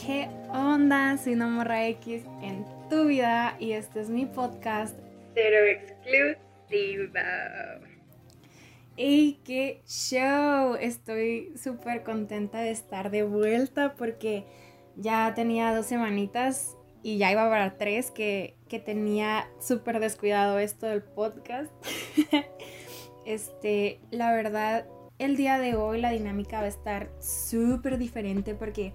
¿qué onda? Soy una morra X en tu vida y este es mi podcast Cero Exclusiva. ¡Ey, qué show! Estoy súper contenta de estar de vuelta porque ya tenía dos semanitas y ya iba para tres que, que tenía súper descuidado esto del podcast. este, la verdad, el día de hoy la dinámica va a estar súper diferente porque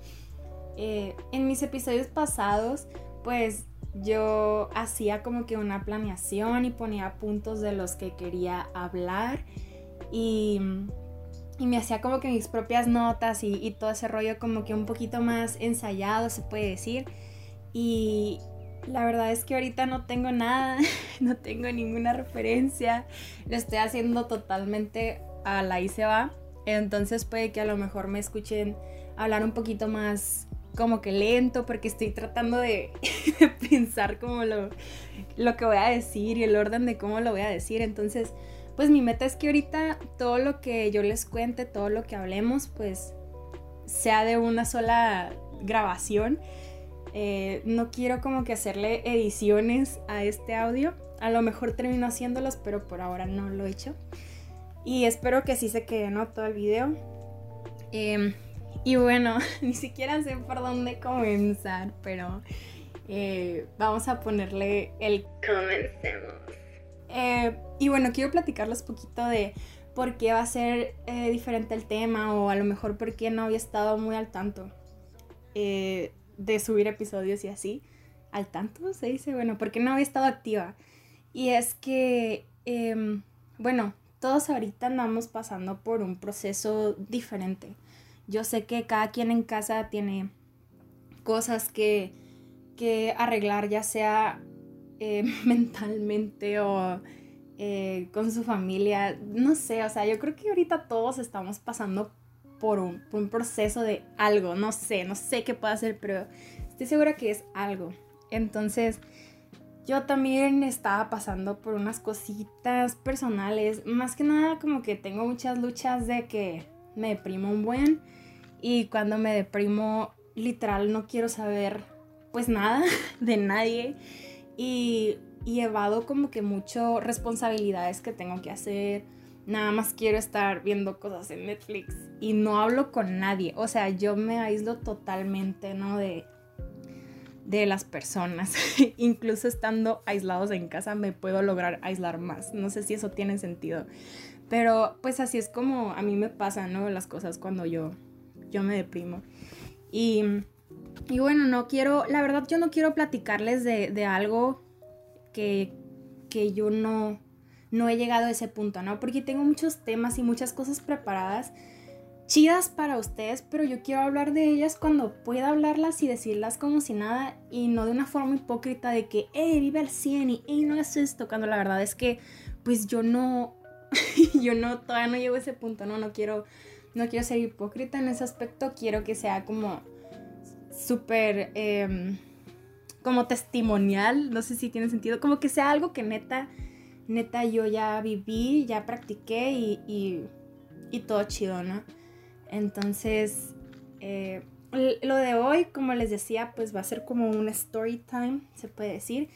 eh, en mis episodios pasados, pues yo hacía como que una planeación y ponía puntos de los que quería hablar y, me hacía como que mis propias notas y, todo ese rollo como que un poquito más ensayado, se puede decir. Y la verdad es que ahorita no tengo nada, no tengo ninguna referencia, lo estoy haciendo totalmente a la y se va. Entonces puede que a lo mejor me escuchen hablar un poquito más como que lento porque estoy tratando de, pensar como lo, lo que voy a decir y el orden de cómo lo voy a decir. Entonces, pues mi meta es que ahorita todo lo que yo les cuente, todo lo que hablemos, pues sea de una sola grabación. Eh, no quiero como que hacerle ediciones a este audio. A lo mejor termino haciéndolos, pero por ahora no lo he hecho. Y espero que así se quede, ¿no? Todo el video. Eh, y bueno, ni siquiera sé por dónde comenzar, pero eh, vamos a ponerle el comencemos. Eh, y bueno, quiero platicarles poquito de por qué va a ser eh, diferente el tema o a lo mejor por qué no había estado muy al tanto de subir episodios y así. Al tanto se dice, bueno, porque no había estado activa. Y es que, em, bueno, todos ahorita andamos pasando por un proceso diferente yo sé que cada quien en casa tiene cosas que, arreglar, ya sea eh, mentalmente o eh, con su familia. No sé, o sea, yo creo que ahorita todos estamos pasando por un, por un proceso de algo, no sé, no sé qué puede ser, pero estoy segura que es algo. Entonces, yo también estaba pasando por unas cositas personales, más que nada como que tengo muchas luchas de que me deprimo un buen y cuando me deprimo, literal, no quiero saber pues nada de nadie. Y, y evado como que mucho responsabilidades que tengo que hacer. Nada más quiero estar viendo cosas en Netflix y no hablo con nadie. O sea, yo me aíslo totalmente, ¿no? De, de las personas. Incluso estando aislados en casa me puedo lograr aislar más. No sé si eso tiene sentido. Pero pues así es como a mí me pasan, ¿no? Las cosas cuando yo yo me deprimo. Y, y bueno, no quiero, la verdad yo no quiero platicarles de, algo que, que yo no, no he llegado a ese punto, ¿no? Porque tengo muchos temas y muchas cosas preparadas chidas para ustedes, pero yo quiero hablar de ellas cuando pueda hablarlas y decirlas como si nada y no de una forma hipócrita de que, hey, vive al 100 y, hey, no es esto, cuando la verdad es que, pues yo no, yo no, todavía no llego a ese punto, ¿no? No quiero no quiero ser hipócrita en ese aspecto, quiero que sea como súper, em, como testimonial, no sé si tiene sentido, como que sea algo que neta, neta yo ya viví, ya practiqué y, y, todo chido, ¿no? Entonces, eh, lo de hoy, como les decía, pues va a ser como un story time, se puede decir.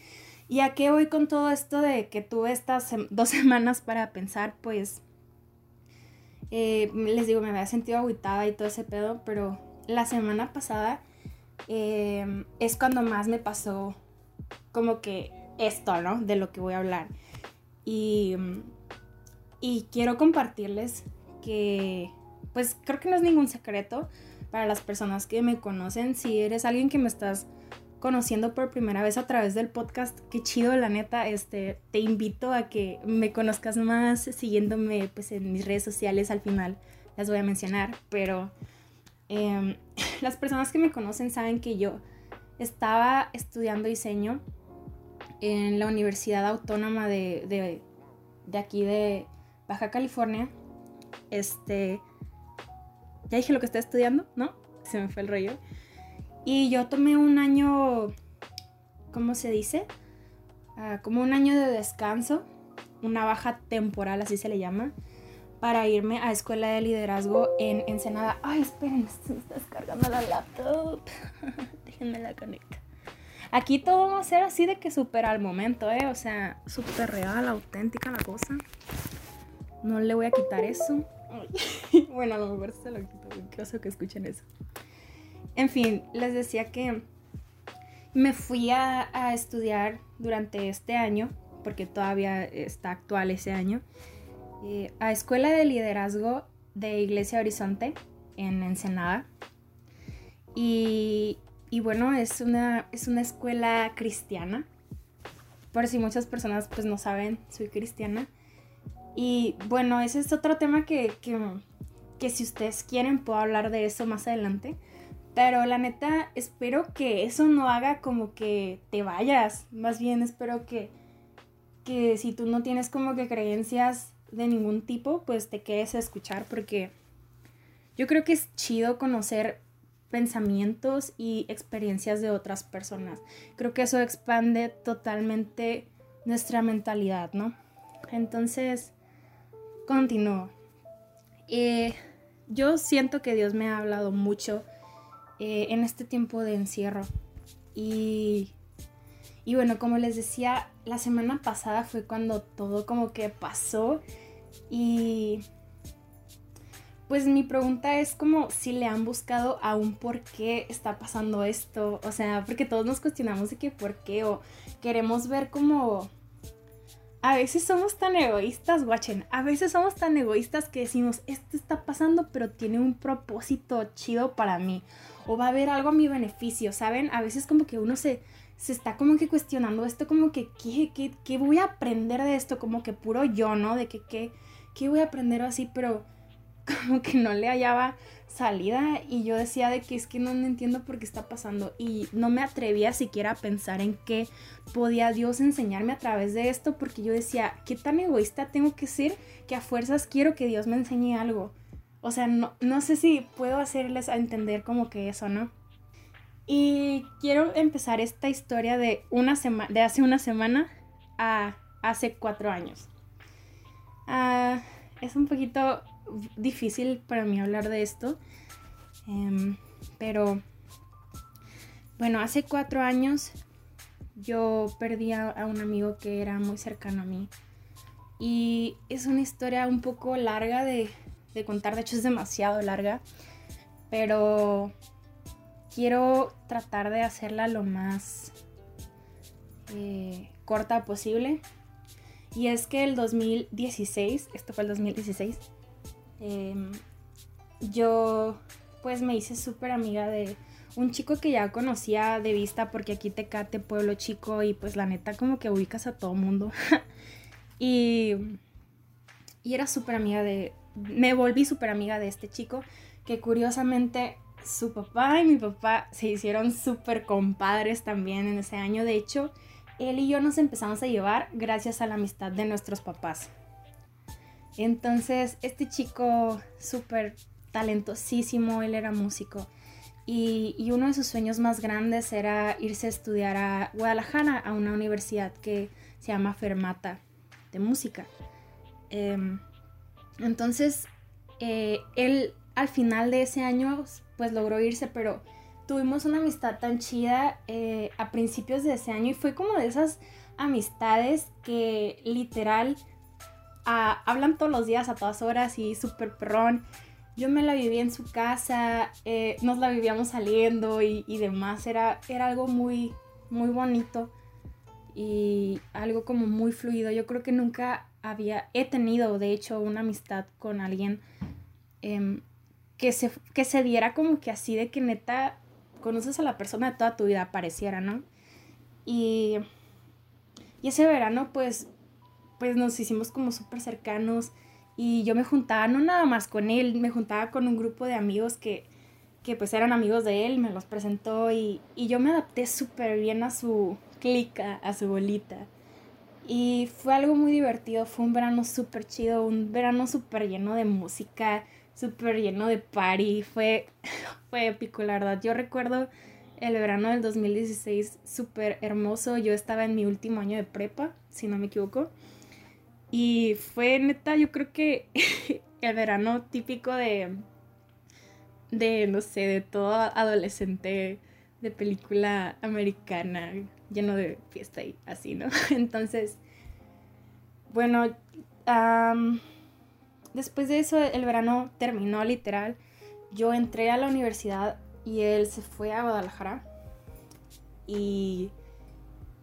¿Y a qué voy con todo esto de que tuve estas dos semanas para pensar? Pues eh, les digo, me había sentido aguitada y todo ese pedo, pero la semana pasada eh, es cuando más me pasó como que esto, ¿no? De lo que voy a hablar. Y, y quiero compartirles que, pues creo que no es ningún secreto para las personas que me conocen. Si eres alguien que me estás conociendo por primera vez a través del podcast, qué chido, la neta, este, te invito a que me conozcas más siguiéndome pues en mis redes sociales, al final las voy a mencionar, pero em, las personas que me conocen saben que yo estaba estudiando diseño en la Universidad Autónoma de, de, de aquí de Baja California. Este, ya dije lo que estoy estudiando, ¿no? Se me fue el rollo. Y yo tomé un año, ¿cómo se dice? Ah, como un año de descanso, una baja temporal, así se le llama, para irme a escuela de liderazgo en Ensenada. Ay, esperen, se está descargando la laptop. Déjenme la conectar. Aquí todo va a ser así de que súper al momento, ¿eh? O sea, súper real, auténtica la cosa. No le voy a quitar eso. bueno, a lo mejor se lo quito. Qué que escuchen eso. En fin, les decía que me fui a, estudiar durante este año, porque todavía está actual ese año, eh, a Escuela de Liderazgo de Iglesia Horizonte en Ensenada. Y, y bueno, es una, es una escuela cristiana. Por si muchas personas pues no saben, soy cristiana. Y bueno, ese es otro tema que, que, que si ustedes quieren puedo hablar de eso más adelante. Pero la neta, espero que eso no haga como que te vayas. Más bien espero que, que si tú no tienes como que creencias de ningún tipo, pues te quedes a escuchar porque yo creo que es chido conocer pensamientos y experiencias de otras personas. Creo que eso expande totalmente nuestra mentalidad, ¿no? Entonces, continúo. Eh, yo siento que Dios me ha hablado mucho eh, en este tiempo de encierro. Y, y bueno, como les decía, la semana pasada fue cuando todo como que pasó y pues mi pregunta es como si le han buscado aún por qué está pasando esto. O sea, porque todos nos cuestionamos de qué por qué o queremos ver como... A veces somos tan egoístas, guachen. A veces somos tan egoístas que decimos, esto está pasando, pero tiene un propósito chido para mí o va a haber algo a mi beneficio, ¿saben? A veces como que uno se, se está como que cuestionando esto, como que, ¿qué, qué, qué voy a aprender de esto? Como que puro yo, ¿no? De que, ¿qué, qué voy a aprender así? Pero como que no le hallaba salida y yo decía de que es que no, entiendo por qué está pasando y no me atrevía siquiera a pensar en qué podía Dios enseñarme a través de esto porque yo decía, ¿qué tan egoísta tengo que ser que a fuerzas quiero que Dios me enseñe algo? O sea, no, no sé si puedo hacerles a entender como que eso, ¿no? Y quiero empezar esta historia de, una de hace una semana a hace cuatro años. Ah, es un poquito difícil para mí hablar de esto, em, pero bueno, hace cuatro años yo perdí a un amigo que era muy cercano a mí. Y es una historia un poco larga de, de contar, de hecho es demasiado larga, pero quiero tratar de hacerla lo más eh, corta posible. Y es que el 2016, esto fue el 2016, em, yo pues me hice súper amiga de un chico que ya conocía de vista porque aquí te cate pueblo chico y pues la neta como que ubicas a todo mundo. y, y era súper amiga de, me volví súper amiga de este chico que curiosamente su papá y mi papá se hicieron súper compadres también en ese año. De hecho, él y yo nos empezamos a llevar gracias a la amistad de nuestros papás. Entonces, este chico súper talentosísimo, él era músico. Y, uno de sus sueños más grandes era irse a estudiar a Guadalajara, a una universidad que se llama Fermata de música. Eh, entonces, eh, él al final de ese año, pues logró irse, pero tuvimos una amistad tan chida eh, a principios de ese año y fue como de esas amistades que literal ah, hablan todos los días a todas horas y súper perrón. Yo me la vivía en su casa, eh, nos la vivíamos saliendo y, y, demás. Era, era algo muy, muy bonito y algo como muy fluido. Yo creo que nunca había, he tenido de hecho una amistad con alguien em, que, se, que se diera como que así de que neta conoces a la persona de toda tu vida, pareciera, ¿no? Y, y ese verano pues, pues nos hicimos como súper cercanos y yo me juntaba no nada más con él, me juntaba con un grupo de amigos que, que pues eran amigos de él, me los presentó y, y yo me adapté súper bien a su clica, a su bolita. Y fue algo muy divertido, fue un verano súper chido, un verano súper lleno de música, súper lleno de party, fue, fue épico, la verdad. Yo recuerdo el verano del 2016 súper hermoso, yo estaba en mi último año de prepa, si no me equivoco. Y fue neta, yo creo que el verano típico de, de, no sé, de todo adolescente de película americana, lleno de fiesta y así, ¿no? Entonces, bueno, después de eso el verano terminó literal. Yo entré a la universidad y él se fue a Guadalajara. Y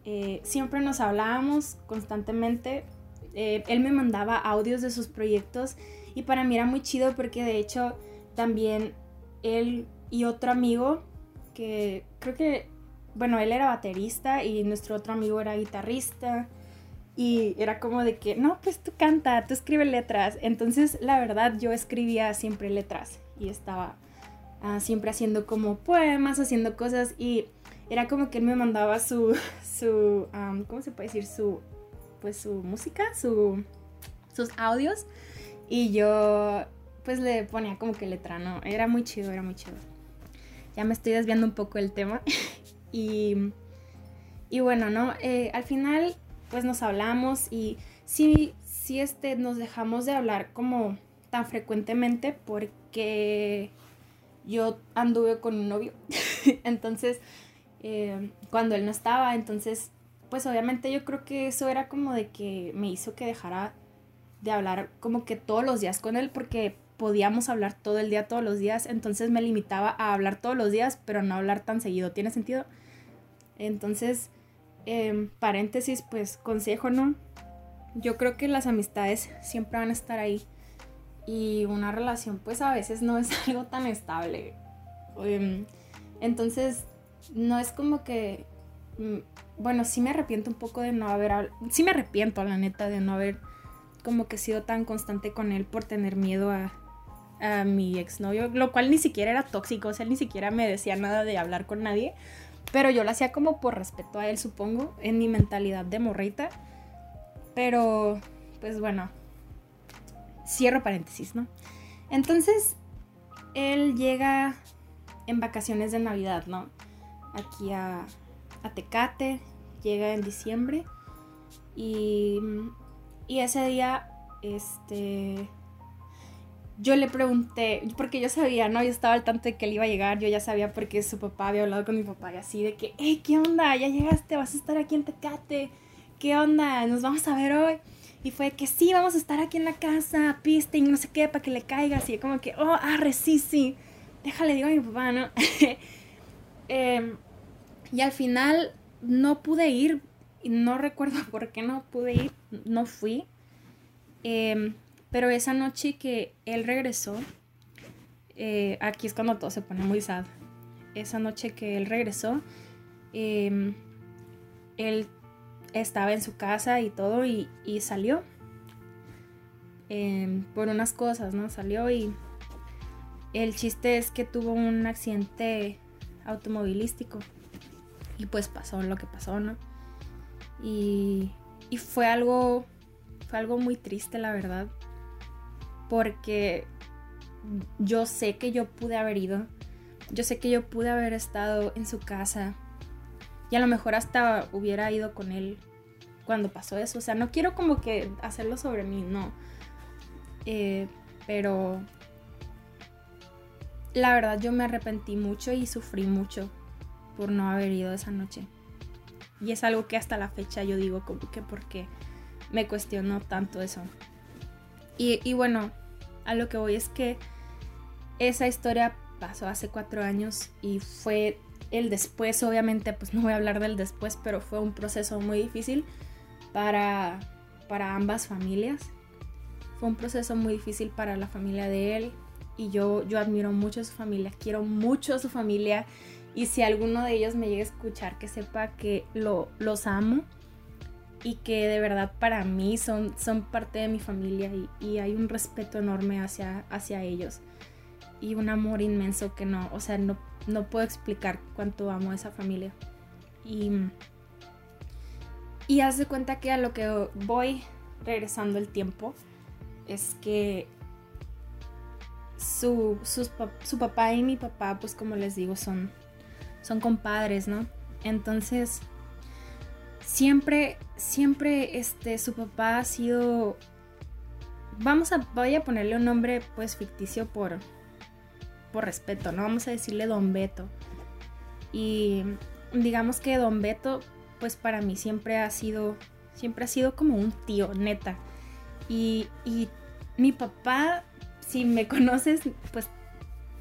eh, siempre nos hablábamos constantemente. Eh, él me mandaba audios de sus proyectos y para mí era muy chido porque de hecho también él y otro amigo que creo que, bueno, él era baterista y nuestro otro amigo era guitarrista. Y era como de que, no, pues tú canta, tú escribes letras. Entonces, la verdad, yo escribía siempre letras y estaba ah, siempre haciendo como poemas, haciendo cosas. Y era como que él me mandaba su, su ¿cómo se puede decir? Su, pues su música, su, sus audios. Y yo, pues le ponía como que letra, ¿no? Era muy chido, era muy chido ya me estoy desviando un poco del tema. y, y, bueno, ¿no? Eh, al final, pues nos hablamos y sí, sí este, nos dejamos de hablar como tan frecuentemente porque yo anduve con un novio. entonces, eh, cuando él no estaba, entonces, pues obviamente yo creo que eso era como de que me hizo que dejara de hablar como que todos los días con él porque podíamos hablar todo el día, todos los días, entonces me limitaba a hablar todos los días, pero no hablar tan seguido. ¿Tiene sentido? Entonces, em, paréntesis, pues consejo, ¿no? Yo creo que las amistades siempre van a estar ahí y una relación pues a veces no es algo tan estable. Em, entonces, no es como que, mm, bueno, sí me arrepiento un poco de no haber, sí me arrepiento, la neta, de no haber como que sido tan constante con él por tener miedo a, a mi exnovio, lo cual ni siquiera era tóxico, o sea, él ni siquiera me decía nada de hablar con nadie, pero yo lo hacía como por respeto a él, supongo, en mi mentalidad de morrita. Pero, pues bueno, cierro paréntesis, ¿no? Entonces, él llega en vacaciones de Navidad, ¿no? Aquí a, a Tecate, llega en diciembre y, y ese día, este, yo le pregunté, porque yo sabía, ¿no? Yo estaba al tanto de que él iba a llegar, yo ya sabía porque su papá había hablado con mi papá y así de que, hey, ¿qué onda? Ya llegaste, vas a estar aquí en Tecate, ¿qué onda? Nos vamos a ver hoy. Y fue que sí, vamos a estar aquí en la casa, piste y no sé qué, para que le caigas. Y como que, oh, arre, sí, sí. Déjale, digo a mi papá, ¿no? Em, y al final no pude ir, no recuerdo por qué no pude ir, no fui. Eh, pero esa noche que él regresó, eh, aquí es cuando todo se pone muy sad. Esa noche que él regresó, em, él estaba en su casa y todo y, salió em, por unas cosas, ¿no? Salió y el chiste es que tuvo un accidente automovilístico y pues pasó lo que pasó, ¿no? Y, y fue algo, fue algo muy triste, la verdad porque yo sé que yo pude haber ido, yo sé que yo pude haber estado en su casa y a lo mejor hasta hubiera ido con él cuando pasó eso. O sea, no quiero como que hacerlo sobre mí, no. Eh, pero la verdad yo me arrepentí mucho y sufrí mucho por no haber ido esa noche. Y es algo que hasta la fecha yo digo como que porque me cuestionó tanto eso. Y, bueno, a lo que voy es que esa historia pasó hace cuatro años y fue el después, obviamente, pues no voy a hablar del después, pero fue un proceso muy difícil para, para ambas familias. Fue un proceso muy difícil para la familia de él y yo, yo admiro mucho a su familia, quiero mucho a su familia y si alguno de ellos me llega a escuchar, que sepa que lo, los amo y que de verdad para mí son, son parte de mi familia y, hay un respeto enorme hacia, hacia ellos y un amor inmenso que no, o sea, no, no puedo explicar cuánto amo a esa familia. Y, y haz de cuenta que a lo que voy regresando el tiempo es que su, su papá y mi papá, pues como les digo, son, son compadres, ¿no? Entonces, siempre siempre este, su papá ha sido... Vamos a, voy a ponerle un nombre pues ficticio por, por respeto, ¿no? Vamos a decirle Don Beto. Y digamos que Don Beto, pues para mí siempre ha sido, siempre ha sido como un tío, neta. Y, y mi papá, si me conoces, pues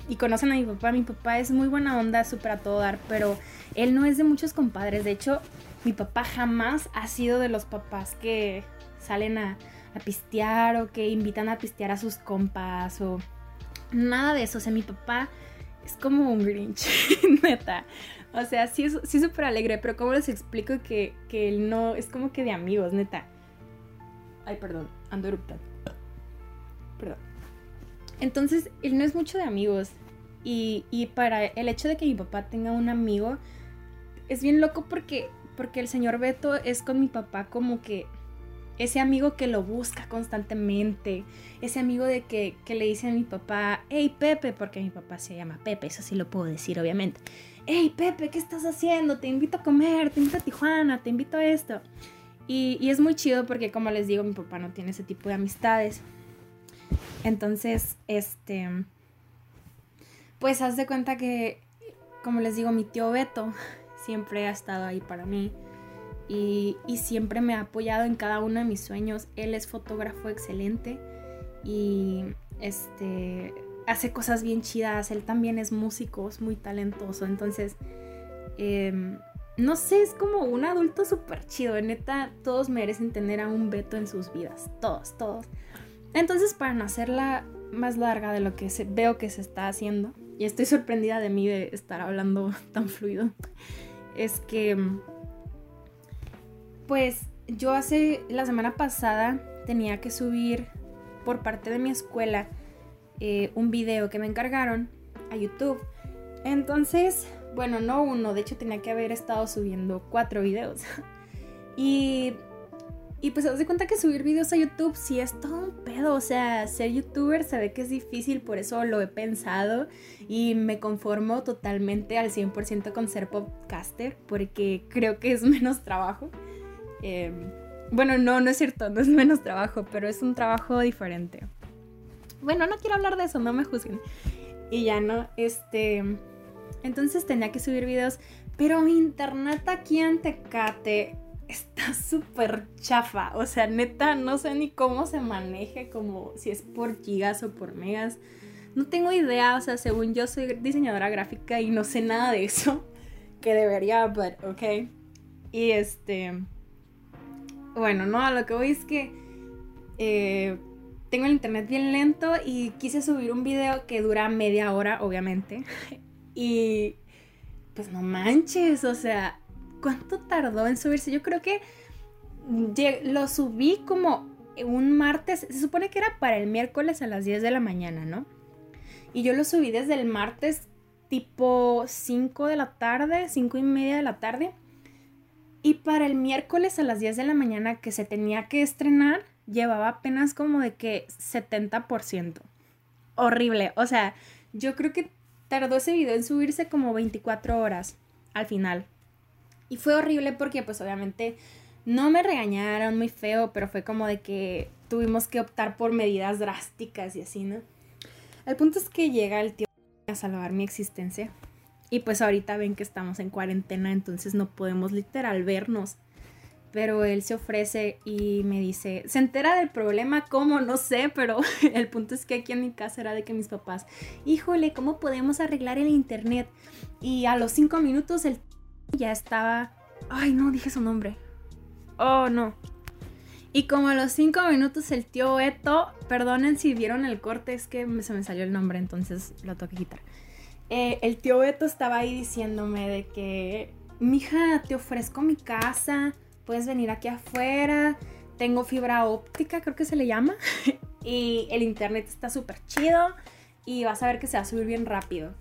y conocen a mi papá, mi papá es muy buena onda, súper a todo dar, pero él no es de muchos compadres. De hecho, mi papá jamás ha sido de los papás que salen a, a pistear o que invitan a pistear a sus compas o nada de eso. O sea, mi papá es como un Grinch, neta. O sea, sí es sí súper alegre, pero ¿cómo les explico que, que él no es como que de amigos, neta? Ay, perdón, ando eruptando. Perdón. Entonces, él no es mucho de amigos. Y, y, para el hecho de que mi papá tenga un amigo, es bien loco porque, porque el señor Beto es con mi papá como que ese amigo que lo busca constantemente, ese amigo de que, que, le dice a mi papá, hey Pepe, porque mi papá se llama Pepe, eso sí lo puedo decir obviamente, hey Pepe, ¿qué estás haciendo? Te invito a comer, te invito a Tijuana, te invito a esto. Y, y es muy chido porque como les digo, mi papá no tiene ese tipo de amistades. Entonces, este, pues haz de cuenta que, como les digo, mi tío Beto siempre ha estado ahí para mí y, y, siempre me ha apoyado en cada uno de mis sueños. Él es fotógrafo excelente y este hace cosas bien chidas. Él también es músico, es muy talentoso. Entonces, eh, no sé, es como un adulto súper chido. Neta, todos merecen tener a un Beto en sus vidas. Todos, todos. Entonces, para no hacerla más larga de lo que veo que se está haciendo, y estoy sorprendida de mí de estar hablando tan fluido, es que, pues, yo hace, la semana pasada tenía que subir por parte de mi escuela eh, un video que me encargaron a YouTube. Entonces, bueno, no uno, de hecho tenía que haber estado subiendo cuatro videos. y y pues haz de cuenta que subir videos a YouTube sí es todo un pedo. O sea, ser youtuber se ve que es difícil, por eso lo he pensado. Y me conformo totalmente al 100% con ser podcaster, porque creo que es menos trabajo. Eh, bueno, no, no es cierto, no es menos trabajo, pero es un trabajo diferente. Bueno, no quiero hablar de eso, no me juzguen. Y ya no, este. Entonces tenía que subir videos, pero mi internet aquí en Tecate está súper chafa. O sea, neta, no sé ni cómo se maneje, como si es por gigas o por megas. No tengo idea, o sea, según yo soy diseñadora gráfica y no sé nada de eso. Que debería, but ok. Y este. Bueno, no, a lo que voy es que. Eh, tengo el internet bien lento y quise subir un video que dura media hora, obviamente. Y. Pues no manches, o sea, ¿Cuánto tardó en subirse? Yo creo que lo subí como un martes, se supone que era para el miércoles a las 10 de la mañana, ¿no? Y yo lo subí desde el martes tipo 5 de la tarde, 5 y media de la tarde. Y para el miércoles a las 10 de la mañana que se tenía que estrenar, llevaba apenas como de que 70%. Horrible. O sea, yo creo que tardó ese video en subirse como 24 horas al final. Y fue horrible porque pues obviamente no me regañaron muy feo, pero fue como de que tuvimos que optar por medidas drásticas y así, ¿no? El punto es que llega el tío a salvar mi existencia. Y pues ahorita ven que estamos en cuarentena, entonces no podemos literal vernos. Pero él se ofrece y me dice, se entera del problema, ¿cómo? No sé, pero el punto es que aquí en mi casa era de que mis papás, híjole, ¿cómo podemos arreglar el internet? Y a los cinco minutos el ya estaba... Ay, no, dije su nombre. Oh, no. Y como a los cinco minutos el tío Eto, perdonen si vieron el corte, es que se me salió el nombre, entonces lo tengo que quitar. Eh, el tío Eto estaba ahí diciéndome de que, mija, te ofrezco mi casa, puedes venir aquí afuera, tengo fibra óptica, creo que se le llama, y el internet está súper chido y vas a ver que se va a subir bien rápido.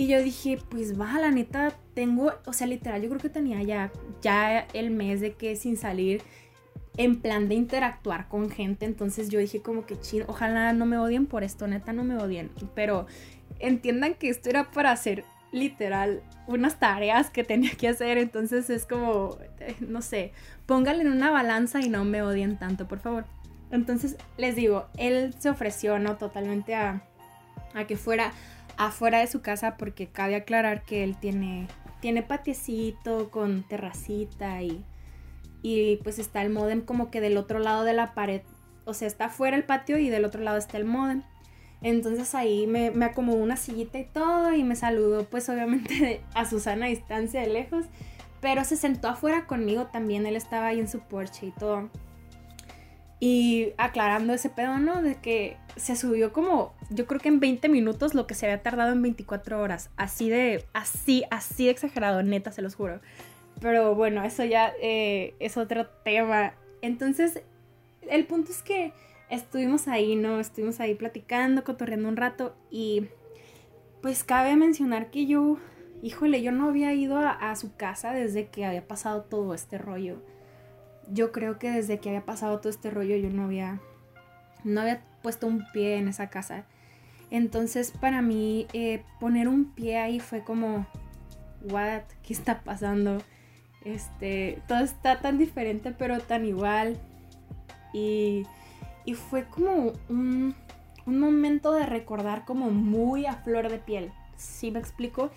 Y yo dije, pues va, la neta, tengo, o sea, literal, yo creo que tenía ya, ya el mes de que sin salir en plan de interactuar con gente. Entonces yo dije como que chido, ojalá no me odien por esto, neta, no me odien. Pero entiendan que esto era para hacer literal unas tareas que tenía que hacer, entonces es como, eh, no sé, pónganle en una balanza y no me odien tanto, por favor. Entonces les digo, él se ofreció, ¿no? Totalmente a, a que fuera afuera de su casa porque cabe aclarar que él tiene, tiene patiecito con terracita y, y pues está el modem como que del otro lado de la pared. O sea, está afuera el patio y del otro lado está el modem. Entonces ahí me, me acomodó una sillita y todo y me saludó pues obviamente a Susana a distancia de lejos. Pero se sentó afuera conmigo también, él estaba ahí en su porche y todo. Y aclarando ese pedo, ¿no? De que se subió como, yo creo que en 20 minutos lo que se había tardado en 24 horas. Así de, así, así de exagerado, neta, se los juro. Pero bueno, eso ya eh, es otro tema. Entonces, el punto es que estuvimos ahí, ¿no? Estuvimos ahí platicando, cotorreando un rato y pues cabe mencionar que yo, híjole, yo no había ido a, a su casa desde que había pasado todo este rollo yo creo que desde que había pasado todo este rollo yo no había, no había puesto un pie en esa casa. Entonces para mí eh, poner un pie ahí fue como, what, ¿qué está pasando? Este, todo está tan diferente pero tan igual. Y, y fue como un, un, momento de recordar como muy a flor de piel, ¿sí me explico?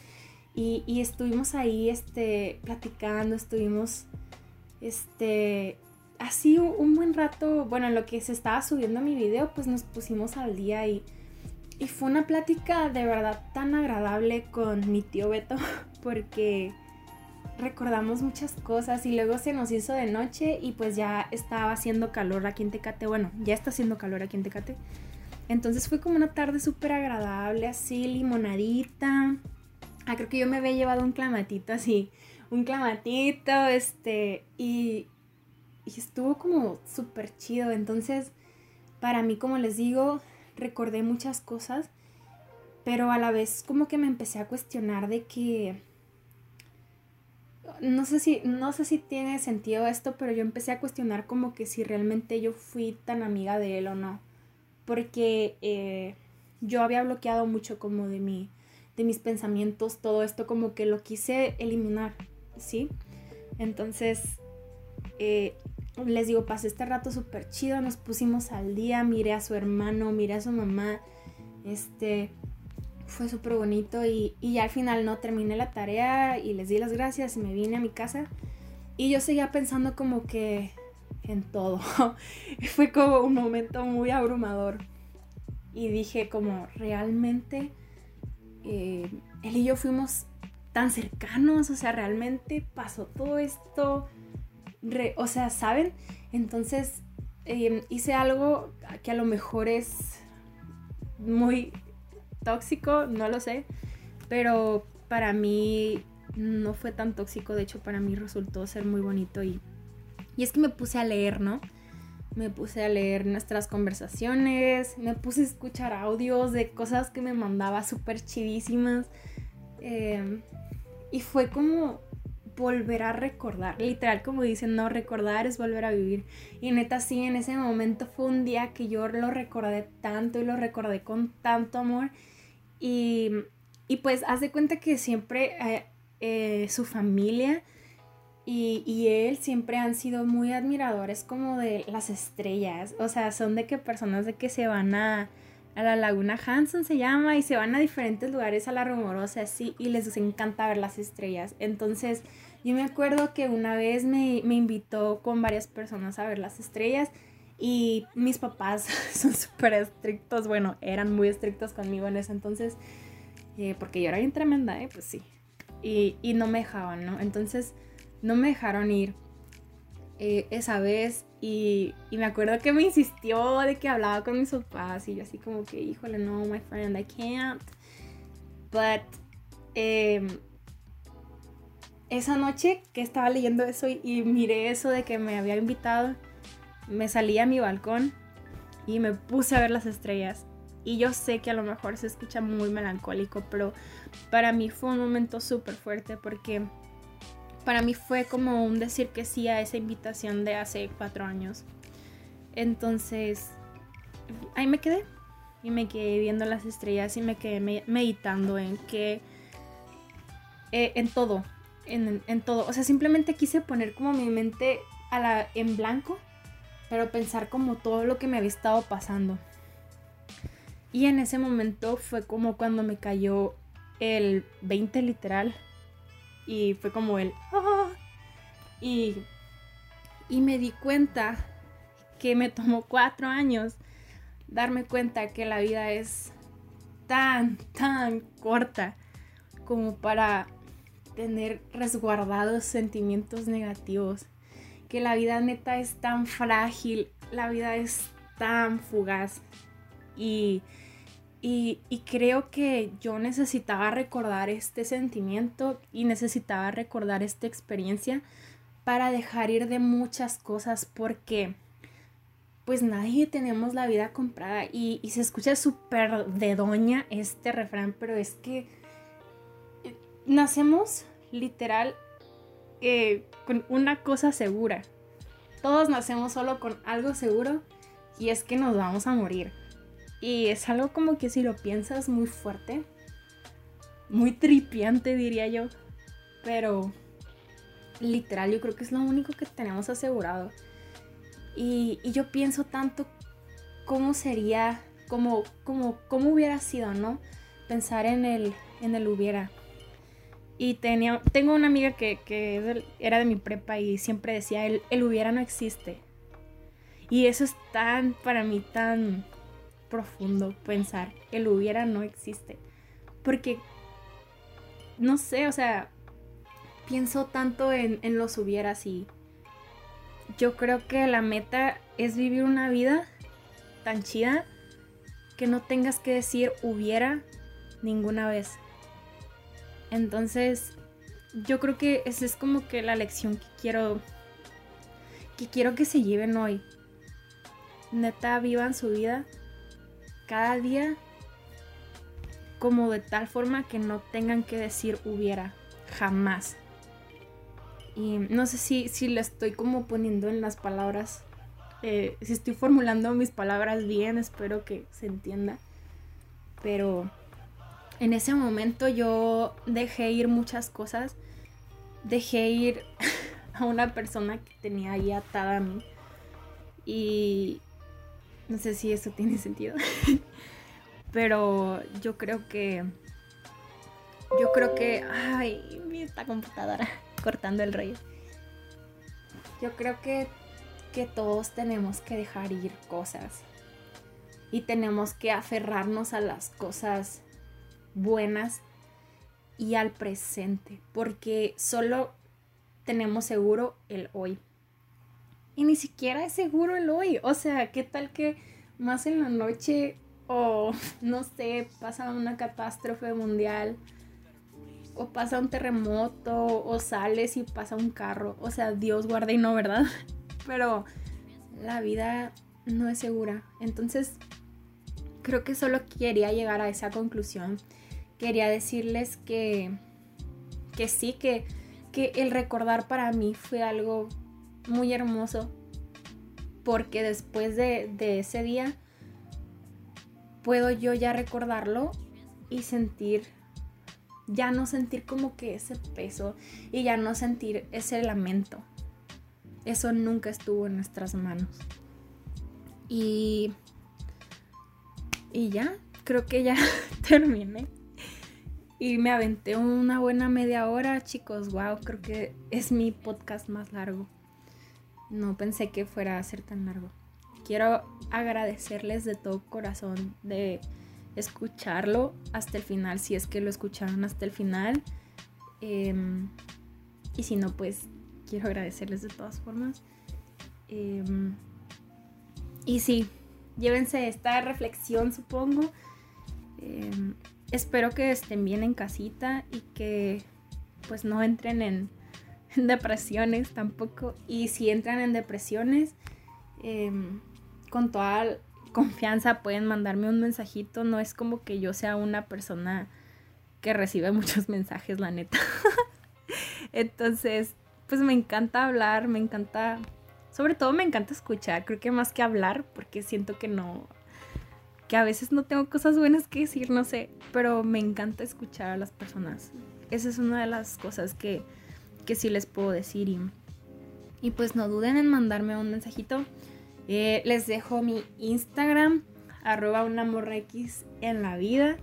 Y, y estuvimos ahí este, platicando, estuvimos este, así un buen rato, bueno, lo que se estaba subiendo mi video, pues nos pusimos al día y, y fue una plática de verdad tan agradable con mi tío Beto, porque recordamos muchas cosas y luego se nos hizo de noche y pues ya estaba haciendo calor aquí en Tecate, bueno, ya está haciendo calor aquí en Tecate. Entonces fue como una tarde súper agradable, así, limonadita. Ah, creo que yo me había llevado un clamatito así un clamatito, este, y, y estuvo como súper chido. Entonces, para mí, como les digo, recordé muchas cosas, pero a la vez como que me empecé a cuestionar de que no sé si no sé si tiene sentido esto, pero yo empecé a cuestionar como que si realmente yo fui tan amiga de él o no, porque eh, yo había bloqueado mucho como de mi de mis pensamientos, todo esto como que lo quise eliminar. ¿Sí? Entonces, eh, les digo, pasé este rato súper chido, nos pusimos al día, miré a su hermano, miré a su mamá, este, fue súper bonito y, y al final no terminé la tarea y les di las gracias y me vine a mi casa y yo seguía pensando como que en todo, fue como un momento muy abrumador y dije como realmente eh, él y yo fuimos tan cercanos, o sea, realmente pasó todo esto, o sea, ¿saben? Entonces em, hice algo que a lo mejor es muy tóxico, no lo sé, pero para mí no fue tan tóxico, de hecho para mí resultó ser muy bonito y, y es que me puse a leer, ¿no? Me puse a leer nuestras conversaciones, me puse a escuchar audios de cosas que me mandaba súper chidísimas. Eh, y fue como volver a recordar, literal como dicen, no recordar es volver a vivir. Y neta sí, en ese momento fue un día que yo lo recordé tanto y lo recordé con tanto amor. Y, y pues haz de cuenta que siempre eh, eh, su familia y, y, él siempre han sido muy admiradores como de las estrellas. O sea, son de que personas de que se van a a la Laguna Hanson se llama y se van a diferentes lugares a la rumorosa así y les encanta ver las estrellas. Entonces yo me acuerdo que una vez me, me invitó con varias personas a ver las estrellas y mis papás son súper estrictos, bueno, eran muy estrictos conmigo en ese entonces, eh, porque yo era bien tremenda, ¿eh? pues sí, y, y no me dejaban, ¿no? Entonces no me dejaron ir. Eh, esa vez y, y, me acuerdo que me insistió de que hablaba con mis papás y yo así como que, híjole, no, my friend, I can't. But eh, esa noche que estaba leyendo eso y, y, miré eso de que me había invitado, me salí a mi balcón y me puse a ver las estrellas. Y yo sé que a lo mejor se escucha muy melancólico, pero para mí fue un momento súper fuerte porque para mí fue como un decir que sí a esa invitación de hace cuatro años. Entonces, ahí me quedé. Y me quedé viendo las estrellas y me quedé meditando en qué, eh, en todo, en, en todo. O sea, simplemente quise poner como mi mente a la, en blanco, pero pensar como todo lo que me había estado pasando. Y en ese momento fue como cuando me cayó el 20 literal. Y fue como el... "Ah". Y, y me di cuenta que me tomó cuatro años darme cuenta que la vida es tan, tan corta como para tener resguardados sentimientos negativos. Que la vida neta es tan frágil, la vida es tan fugaz. Y, y, y creo que yo necesitaba recordar este sentimiento y necesitaba recordar esta experiencia para dejar ir de muchas cosas porque pues nadie tenemos la vida comprada y, y se escucha súper de doña este refrán, pero es que eh, nacemos literal eh, con una cosa segura. Todos nacemos solo con algo seguro y es que nos vamos a morir. Y es algo como que si lo piensas muy fuerte, muy tripiante diría yo, pero literal yo creo que es lo único que tenemos asegurado. Y, y yo pienso tanto cómo sería, como, como, cómo hubiera sido, ¿no? Pensar en el, en el hubiera. Y tenía, tengo una amiga que, que era de mi prepa y siempre decía, el, el hubiera no existe. Y eso es tan, para mí, tan profundo pensar, el hubiera no existe. Porque, no sé, o sea, pienso tanto en, en los hubieras y yo creo que la meta es vivir una vida tan chida que no tengas que decir hubiera ninguna vez. Entonces, yo creo que esa es como que la lección que quiero que quiero que se lleven hoy. Neta, vivan su vida cada día como de tal forma que no tengan que decir hubiera jamás. Y no sé si, si lo estoy como poniendo en las palabras, eh, si estoy formulando mis palabras bien, espero que se entienda. Pero en ese momento yo dejé ir muchas cosas, dejé ir a una persona que tenía ahí atada a mí. Y no sé si eso tiene sentido. Pero yo creo que... Yo creo que... Ay, esta computadora cortando el rollo. Yo creo que, que todos tenemos que dejar ir cosas. Y tenemos que aferrarnos a las cosas buenas y al presente. Porque solo tenemos seguro el hoy. Y ni siquiera es seguro el hoy. O sea, ¿qué tal que más en la noche o no sé, pasa una catástrofe mundial o pasa un terremoto o sales y pasa un carro? O sea, Dios guarde y no, ¿verdad? Pero la vida no es segura. Entonces, creo que solo quería llegar a esa conclusión. Quería decirles que, que sí, que, que el recordar para mí fue algo muy hermoso. Porque después de, ese día puedo yo ya recordarlo y sentir, ya no sentir como que ese peso y ya no sentir ese lamento. Eso nunca estuvo en nuestras manos. Y, y ya, creo que ya terminé. Y me aventé una buena media hora, chicos. Wow, creo que es mi podcast más largo. No pensé que fuera a ser tan largo. Quiero agradecerles de todo corazón de escucharlo hasta el final, si es que lo escucharon hasta el final. Eh, y si no, pues quiero agradecerles de todas formas. Eh, y sí, llévense esta reflexión, supongo. Eh, espero que estén bien en casita y que pues no entren en, en depresiones tampoco. Y si entran en depresiones, eh, con toda confianza pueden mandarme un mensajito. No es como que yo sea una persona que recibe muchos mensajes, la neta. Entonces, pues me encanta hablar, me encanta, sobre todo me encanta escuchar, creo que más que hablar, porque siento que no, que a veces no tengo cosas buenas que decir, no sé, pero me encanta escuchar a las personas. esa es una de las cosas que, que sí les puedo decir. Y, pues no duden en mandarme un mensajito. Eh, les dejo mi Instagram, arroba una morra en la vida.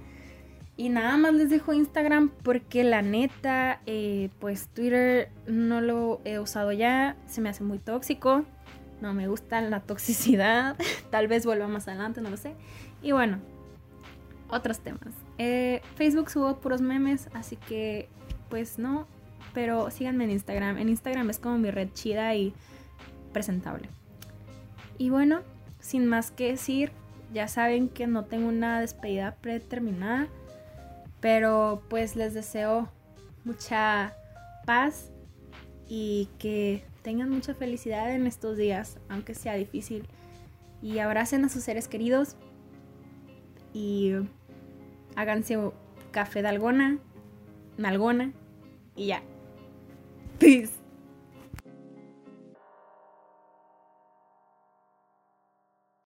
Y nada más les dejo Instagram porque la neta, eh, pues Twitter no lo he usado ya, se me hace muy tóxico, no me gusta la toxicidad, tal vez vuelva más adelante, no lo sé. Y bueno, otros temas. Eh, Facebook subo puros memes, así que pues no, pero síganme en Instagram. En Instagram es como mi red chida y presentable. Y bueno, sin más que decir, ya saben que no tengo una despedida predeterminada. Pero pues les deseo mucha paz y que tengan mucha felicidad en estos días, aunque sea difícil. Y abracen a sus seres queridos y háganse café de algona, nalgona y ya. Peace.